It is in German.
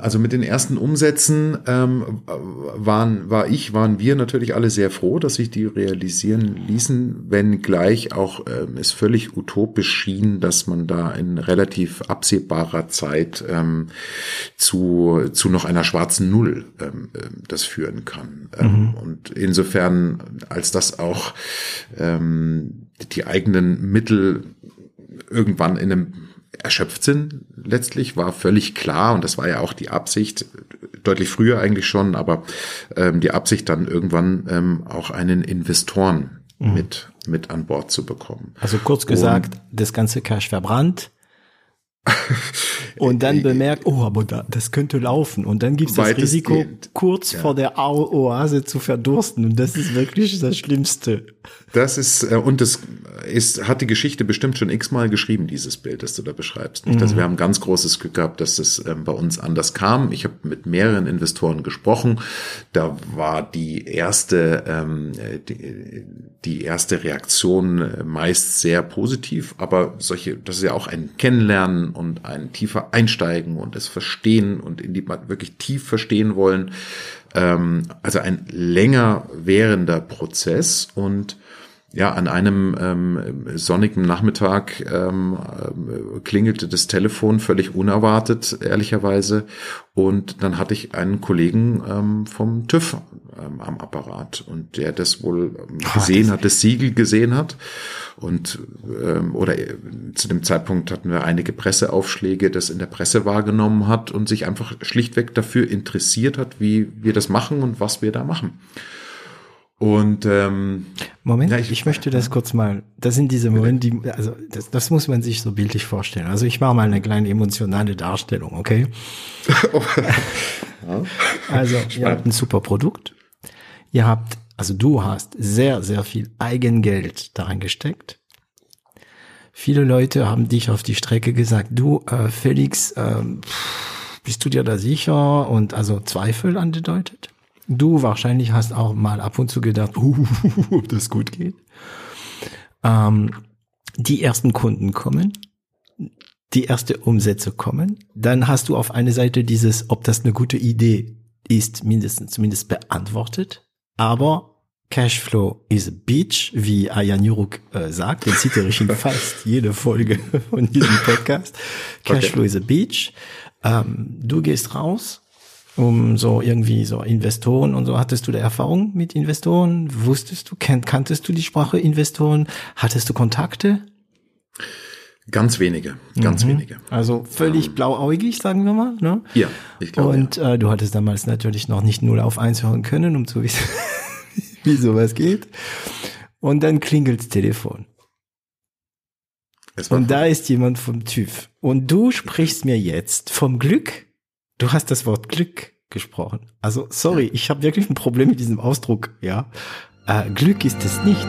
Also mit den ersten Umsätzen ähm, waren, war ich, waren wir natürlich alle sehr froh, dass sich die realisieren ließen, wenn gleich auch ähm, es völlig utopisch schien, dass man da in relativ absehbarer Zeit ähm, zu, zu noch einer schwarzen Null ähm, ähm das führen kann. Ähm, mhm. Und insofern, als das auch ähm, die eigenen Mittel irgendwann in einem erschöpft sind letztlich, war völlig klar und das war ja auch die Absicht, deutlich früher eigentlich schon, aber ähm, die Absicht dann irgendwann ähm, auch einen Investoren mhm. mit, mit an Bord zu bekommen. Also kurz gesagt, und, das ganze Cash verbrannt, und dann äh, bemerkt, oh, aber da, das könnte laufen. Und dann gibt es das Risiko, kurz ja. vor der Oase zu verdursten. Und das ist wirklich das Schlimmste. Das ist, äh, und das ist, hat die Geschichte bestimmt schon x-mal geschrieben, dieses Bild, das du da beschreibst. Also mhm. wir haben ganz großes Glück gehabt, dass es ähm, bei uns anders kam. Ich habe mit mehreren Investoren gesprochen. Da war die erste, ähm, die, die erste Reaktion äh, meist sehr positiv, aber solche, das ist ja auch ein Kennenlernen und ein tiefer Einsteigen und es verstehen und in die wirklich tief verstehen wollen. Ähm, also ein länger währender Prozess und ja, an einem ähm, sonnigen Nachmittag ähm, äh, klingelte das Telefon völlig unerwartet, ehrlicherweise. Und dann hatte ich einen Kollegen ähm, vom TÜV ähm, am Apparat und der das wohl ähm, gesehen oh, hat, das Siegel gesehen hat. Und ähm, oder äh, zu dem Zeitpunkt hatten wir einige Presseaufschläge, das in der Presse wahrgenommen hat und sich einfach schlichtweg dafür interessiert hat, wie wir das machen und was wir da machen. Und ähm, Moment, ja, ich, ich, möchte das kurz mal. Das sind diese Momente, die, also das, das muss man sich so bildlich vorstellen. Also ich mache mal eine kleine emotionale Darstellung, okay? ja. Also ihr habt ein super Produkt. Ihr habt, also du hast sehr, sehr viel Eigengeld daran gesteckt. Viele Leute haben dich auf die Strecke gesagt, du äh, Felix, äh, bist du dir da sicher? Und also Zweifel angedeutet. Du wahrscheinlich hast auch mal ab und zu gedacht, uh, ob das gut geht. Ähm, die ersten Kunden kommen, die erste Umsätze kommen, dann hast du auf eine Seite dieses, ob das eine gute Idee ist, mindestens zumindest beantwortet. Aber Cashflow is a bitch, wie Ayan Yuruk äh, sagt, den zitiere ich in fast jede Folge von diesem Podcast. Cashflow okay. is a bitch. Ähm, du gehst raus, um so irgendwie so Investoren und so. Hattest du da Erfahrung mit Investoren? Wusstest du, kennt, kanntest du die Sprache Investoren? Hattest du Kontakte? Ganz wenige, ganz mhm. wenige. Also völlig ähm. blauäugig, sagen wir mal. Ne? Ja, ich glaube. Und ja. äh, du hattest damals natürlich noch nicht null auf eins hören können, um zu wissen, wie sowas geht. Und dann klingelt's Telefon. Und da ist jemand vom TÜV. Und du sprichst mir jetzt vom Glück, Du hast das Wort Glück gesprochen. Also sorry, ich habe wirklich ein Problem mit diesem Ausdruck. Ja, äh, Glück ist es nicht.